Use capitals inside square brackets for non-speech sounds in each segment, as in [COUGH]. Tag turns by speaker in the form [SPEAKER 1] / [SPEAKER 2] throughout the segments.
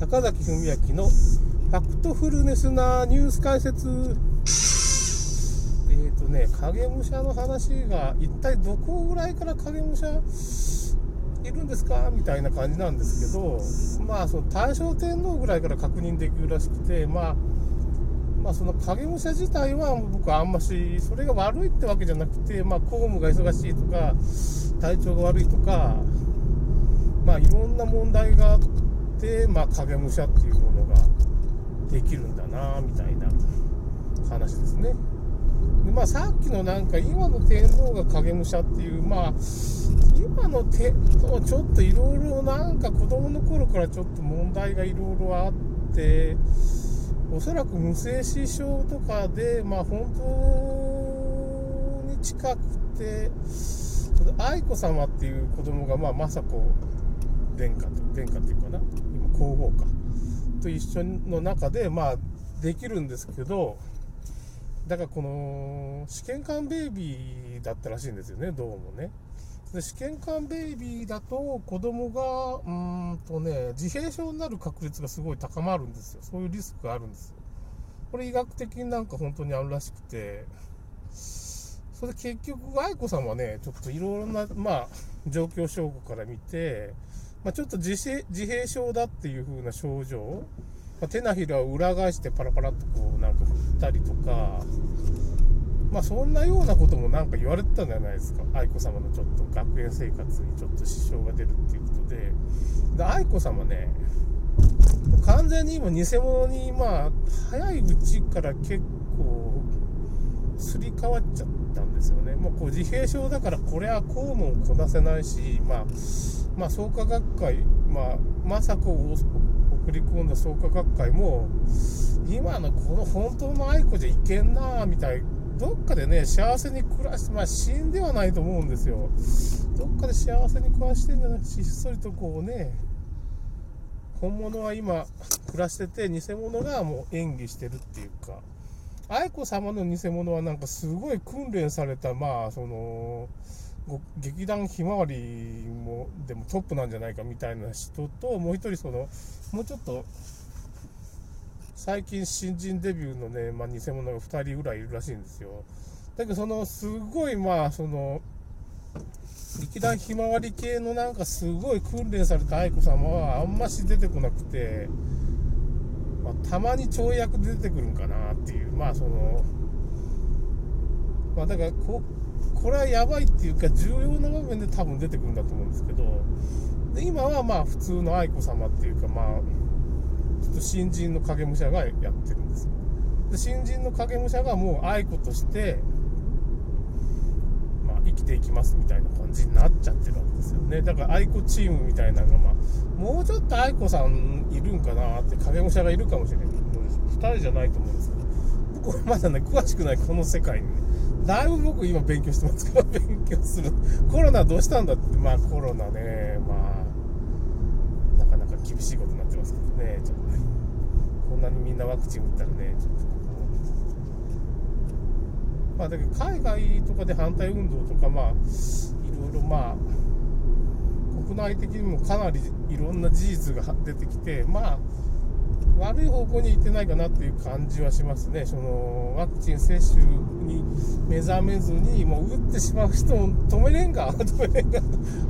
[SPEAKER 1] 坂崎文明のファクトフルネスなニュース解説。えっ、ー、とね影武者の話が一体どこぐらいから影武者いるんですか？みたいな感じなんですけどまあその大正天皇ぐらいから確認できるらしくてまあまあ、その影武者自体は僕はあんましそれが悪いってわけじゃなくて、まあ、公務が忙しいとか体調が悪いとか、まあ、いろんな問題がて、まあ、影武者っていうものができるんだなみたいな話ですね。でまあ、さっきのなんか今の天皇が影武者っていうまあ今の天皇ちょっといろいろなんか子供の頃からちょっと問題がいろいろあっておそらく無精子症とかでまあ本当に近くて愛子さまっていう子供がまあ雅子殿下と殿下っていうかな皇后か。と一緒の中でまあできるんですけどだからこの試験管ベイビーだったらしいんですよねどうもね。で試験管ベイビーだと子供がうんとね自閉症になる確率がすごい高まるんですよ。そういうリスクがあるんですよ。これ医学的になんか本当にあるらしくて。それで結局愛子さんはねちょっといろいろなまあ状況証拠から見てまあ、ちょっと自閉症だっていう風な症状、まあ、手のひらを裏返してパラパラっとこうなんか振ったりとか、まあそんなようなこともなんか言われてたんじゃないですか。愛子さまのちょっと学園生活にちょっと支障が出るっていうことで。で、愛子さまね、完全に今偽物に、まあ、早いうちから結構、すり替わっちゃったんですよね。もうこう自閉症だからこれは公務をこなせないし、まあ、まあ、創価学会、まあ、雅子を送り込んだ創価学会も、今のこの本当の愛子じゃいけんなみたいどっかでね、幸せに暮らして、まあ死んではないと思うんですよ。どっかで幸せに暮らしてんじゃなくて、ひっそりとこうね、本物は今暮らしてて、偽物がもう演技してるっていうか、愛子様の偽物はなんかすごい訓練された、まあ、その、劇団ひまわりもでもトップなんじゃないかみたいな人ともう一人そのもうちょっと最近新人デビューのね、まあ、偽物が2人ぐらいいるらしいんですよ。だけどそのすごいまあその劇団ひまわり系のなんかすごい訓練された愛子様はあんまし出てこなくて、まあ、たまに跳躍で出てくるんかなっていう。まあそのまあだからここれはやばいっていうか重要な場面で多分出てくるんだと思うんですけど。で今はまあ普通の愛子様っていうかまあちょっと新人の影武者がやってるんです。よで新人の影武者がもう愛子としてまあ生きていきますみたいな感じになっちゃってるわけですよね。だから愛子チームみたいなのがまあもうちょっと愛子さんいるんかなって影武者がいるかもしれないけど2人じゃないと思うんですけど。僕はまだね詳しくないこの世界に。ねだいぶ僕今勉強してますから、勉強する。コロナどうしたんだって、まあコロナね、まあ、なかなか厳しいことになってますけどね、ちょっとね。こんなにみんなワクチン打ったらね、ちょっと。まあだけど海外とかで反対運動とか、まあ、いろいろまあ、国内的にもかなりいろんな事実が出てきて、まあ、悪い方向に行ってないかなっていう感じはしますね、そのワクチン接種に目覚めずに、もう打ってしまう人を止めれんか、[LAUGHS] 止めれんか、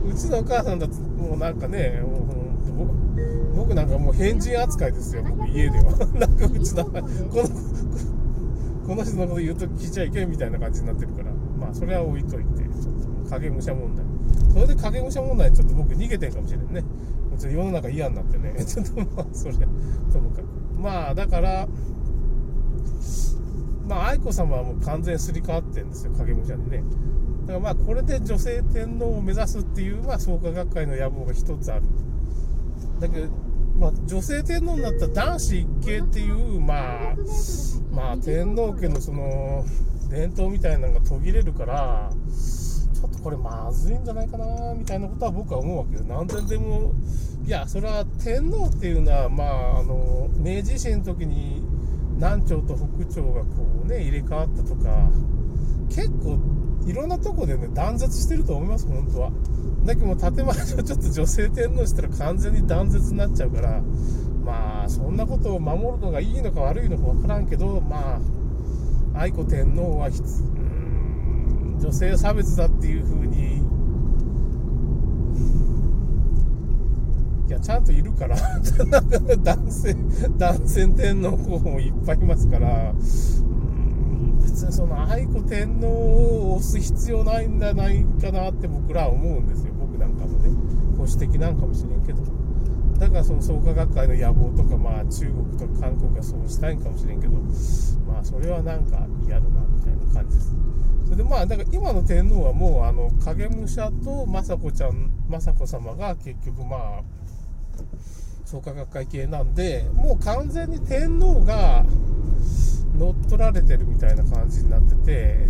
[SPEAKER 1] うちのお母さんだと、もうなんかね、もう僕なんかもう変人扱いですよ、僕、家では。[LAUGHS] なんかうち、の、この人のこと言うと聞いちゃいけんみたいな感じになってるから、まあ、それは置いといて、ちょっと影武者問題。それで影武者問題、ちょっと僕逃げてんかもしれんね。ちょ世の中嫌になってね、[LAUGHS] ちょっとまあ、それ、ともかく。まあ、だから、まあ、愛子さまはもう完全すり替わってるんですよ、影武者にね。だからまあ、これで女性天皇を目指すっていう、まあ、創価学会の野望が一つある。だけど、まあ、女性天皇になった男子一系っていう、まあ、まあ、天皇家のその、伝統みたいなのが途切れるから、ちょっとこれまずいんじゃないかなみたいなことは僕は思うわけよ。何千でも、いや、それは天皇っていうのは、まあ、あの、明治維新の時に南朝と北朝がこうね、入れ替わったとか、結構いろんなとこでね、断絶してると思います、本当は。だけども建前上ちょっと女性天皇したら完全に断絶になっちゃうから、そんなことを守るのがいいのか悪いのか分からんけどまあ愛子天皇は女性差別だっていうふうにいやちゃんといるから [LAUGHS] 男性男性天皇候補もいっぱいいますから別にその愛子天皇を押す必要ないんじゃないかなって僕らは思うんですよ。僕なんかもね保守的なんかもしれんけど。だからその創価学会の野望とかまあ中国とか韓国がそうしたいんかもしれんけどまあそれはなんか嫌だなみたいな感じです。それでまあだから今の天皇はもうあの影武者と雅子ちゃん雅子様が結局まあ創価学会系なんでもう完全に天皇が乗っ取られてるみたいな感じになってて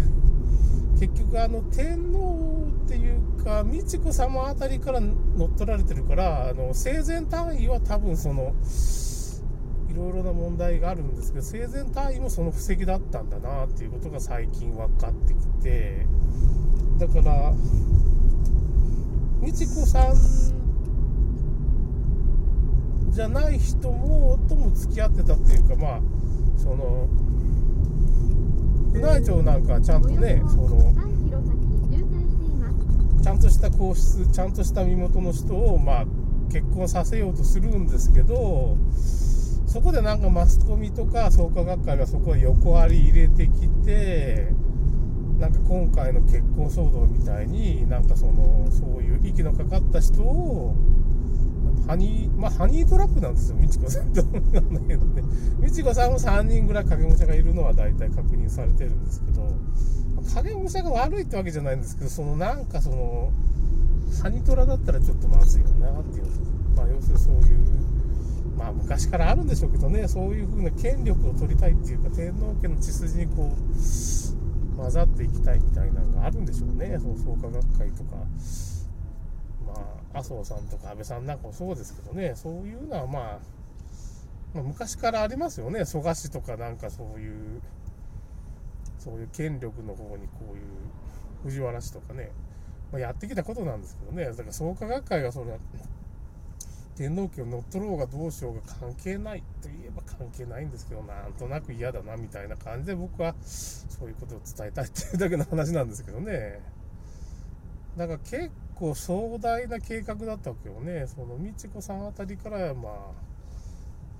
[SPEAKER 1] 結局あの天皇っていうか美智子様あたりから乗っ取られてるからあの生前単位は多分そのいろいろな問題があるんですけど生前単位もその布石だったんだなっていうことが最近分かってきてだから美智子さんじゃない人もとも付き合ってたっていうかまあその宮内庁なんかちゃんとねそのゃんとした皇室ちゃんとした身元の人をまあ結婚させようとするんですけどそこでなんかマスコミとか創価学会がそこへ横割り入れてきてなんか今回の結婚騒動みたいになんかそのそういう息のかかった人をハニー、まあ、ハニートラップなんですよ、美智子さんと。[LAUGHS] 美智子さんも3人ぐらい影武者がいるのは大体確認されてるんですけど、影武者が悪いってわけじゃないんですけど、そのなんかその、ハニトラだったらちょっとまずいよなっていう、まあ、要するにそういう、まあ昔からあるんでしょうけどね、そういう風な権力を取りたいっていうか、天皇家の血筋にこう、混ざっていきたいみたいなのがあるんでしょうね、その創価学会とかまあ。麻生さんとか安倍さんなんかもそうですけどね、そういうのはまあ、まあ、昔からありますよね、蘇我氏とかなんかそういう、そういう権力の方にこういう藤原氏とかね、まあ、やってきたことなんですけどね、だから創価学会がそれ天皇家を乗っ取ろうがどうしようが関係ないといえば関係ないんですけど、なんとなく嫌だなみたいな感じで僕はそういうことを伝えたいっていうだけの話なんですけどね。だから結構壮大な計画だったわけよね。その美智子さんあたりから、まあ、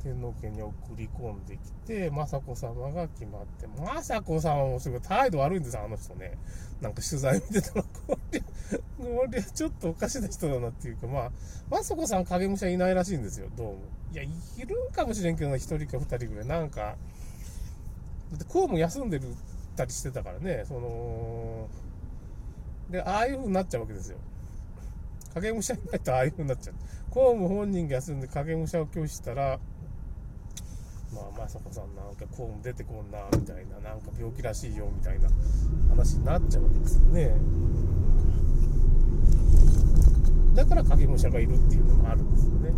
[SPEAKER 1] 天皇家に送り込んできて、雅子様が決まって、雅子さんはもすごい態度悪いんですよ、あの人ね。なんか取材見てたら、こりゃ、こりゃちょっとおかしな人だなっていうか、まあ、雅子さん影武者いないらしいんですよ、どうも。いや、いるんかもしれんけどな、1人か2人ぐらい。なんか、だって公務休んでるたりしてたからね、その、で、ああいう風になっちゃうわけですよ。影武者いないとああいう風になっちゃう。公務本人が休んで影武者を拒否したら、まあ、雅子さんなんか公務出てこんな、みたいな、なんか病気らしいよ、みたいな話になっちゃうわけですよね。だから影武者がいるっていうのもあるんですよね。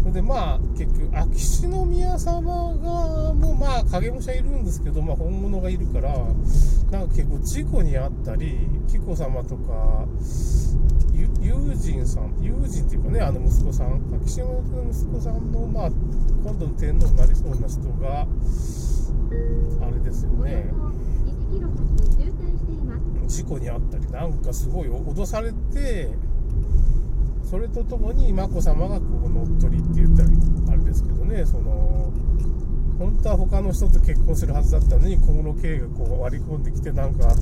[SPEAKER 1] それでまあ、結局、秋篠宮様が、もうまあ、影武者いるんですけど、まあ、本物がいるから、なんか結構事故にあったり、紀子様とか、友人さん、友人っていうかね、あの息子さん、秋篠宮の息子さんの、まあ、今度の天皇になりそうな人が、あれですよね、事故にあったり、なんかすごい脅されて、それとともに眞子さまがこう乗っ取りって言ったらあれですけどね、その、本当は他の人と結婚するはずだったのに小室圭がこう割り込んできてなんか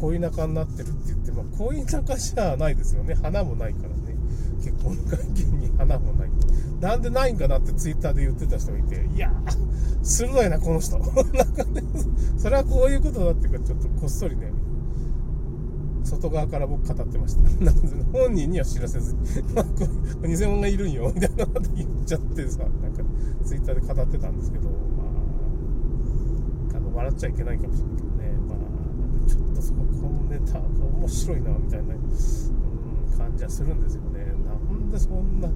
[SPEAKER 1] 恋仲になってるって言って、まあ、恋仲じゃないですよね。花もないからね。結婚会見に花もない。なんでないんかなってツイッターで言ってた人がいていやー鋭いなこの人。[LAUGHS] なんかねそれはこういうことだっていうかちょっとこっそりね外側から僕語ってました。本人には知らせずに、[LAUGHS] 偽物がいるんよ、みたいなこと言っちゃってさ、なんか、ツイッターで語ってたんですけど、っちゃいけないかもしれないけどね、まあ、ちょっとそこ、このネタ面白いな、みたいな、うん、感じはするんですよね。なんでそんな、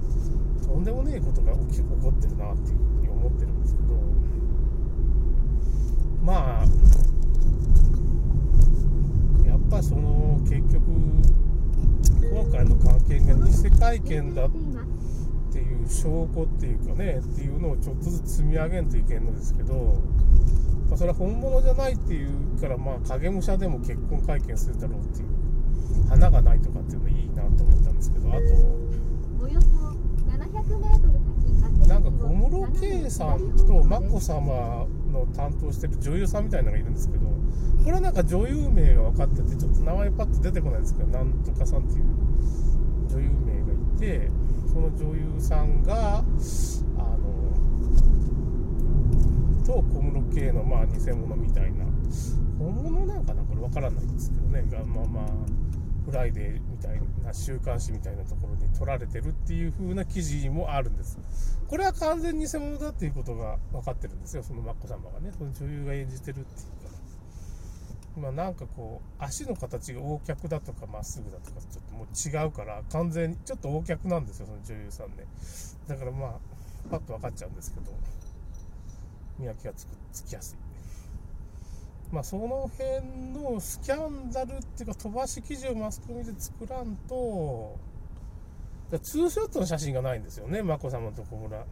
[SPEAKER 1] とんでもねえことが起き起こってるな、っていうふうに思ってるんですけど、まあ、やっぱその結局今回の関係が偽会見だっていう証拠っていうかねっていうのをちょっとずつ積み上げんといけんのですけど、まあ、それは本物じゃないっていうからまあ影武者でも結婚会見するだろうっていう花がないとかっていうのいいなと思ったんですけどあとなんか小室圭さんと眞子さまの担当してる女優さんみたいなのがいるんですけどこれはなんか女優名が分かっててちょっと名前パッと出てこないんですけどなんとかさんっていう女優名がいてその女優さんがあと小室圭のまあ偽物みたいな。本物なんかなこれ分からないんですけどね。がまあまあフライデーみたいな週刊誌みたいなところに撮られてるっていう風な記事もあるんです。これは完全に偽物だっていうことが分かってるんですよ。その眞子さまがね。その女優が演じてるっていうかまあなんかこう足の形が横脚だとかまっすぐだとかちょっともう違うから完全にちょっと横脚なんですよその女優さんね。だからまあパッと分かっちゃうんですけど。見分けがつくつきやすい。まあ、その辺のスキャンダルっていうか飛ばし記事をマスコミで作らんとだツーショットの写真がないんですよね眞子さまと小室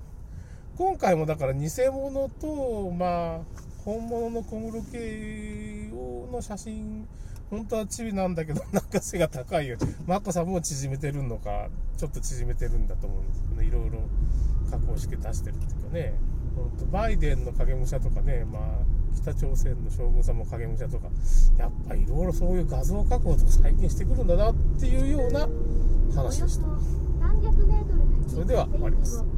[SPEAKER 1] 今回もだから偽物とまあ本物の小室圭の写真本当はチビなんだけど [LAUGHS] なんか背が高いよ眞子さんも縮めてるのかちょっと縮めてるんだと思うんですけどね。いろいろ加工して出してるっていうかね。本当バイデンの影武者とかねまあ北朝鮮の将軍様影武者とかやっぱいろいろそういう画像加工とか最近してくるんだなっていうような話でした。
[SPEAKER 2] 300メートル先
[SPEAKER 1] それでは終わります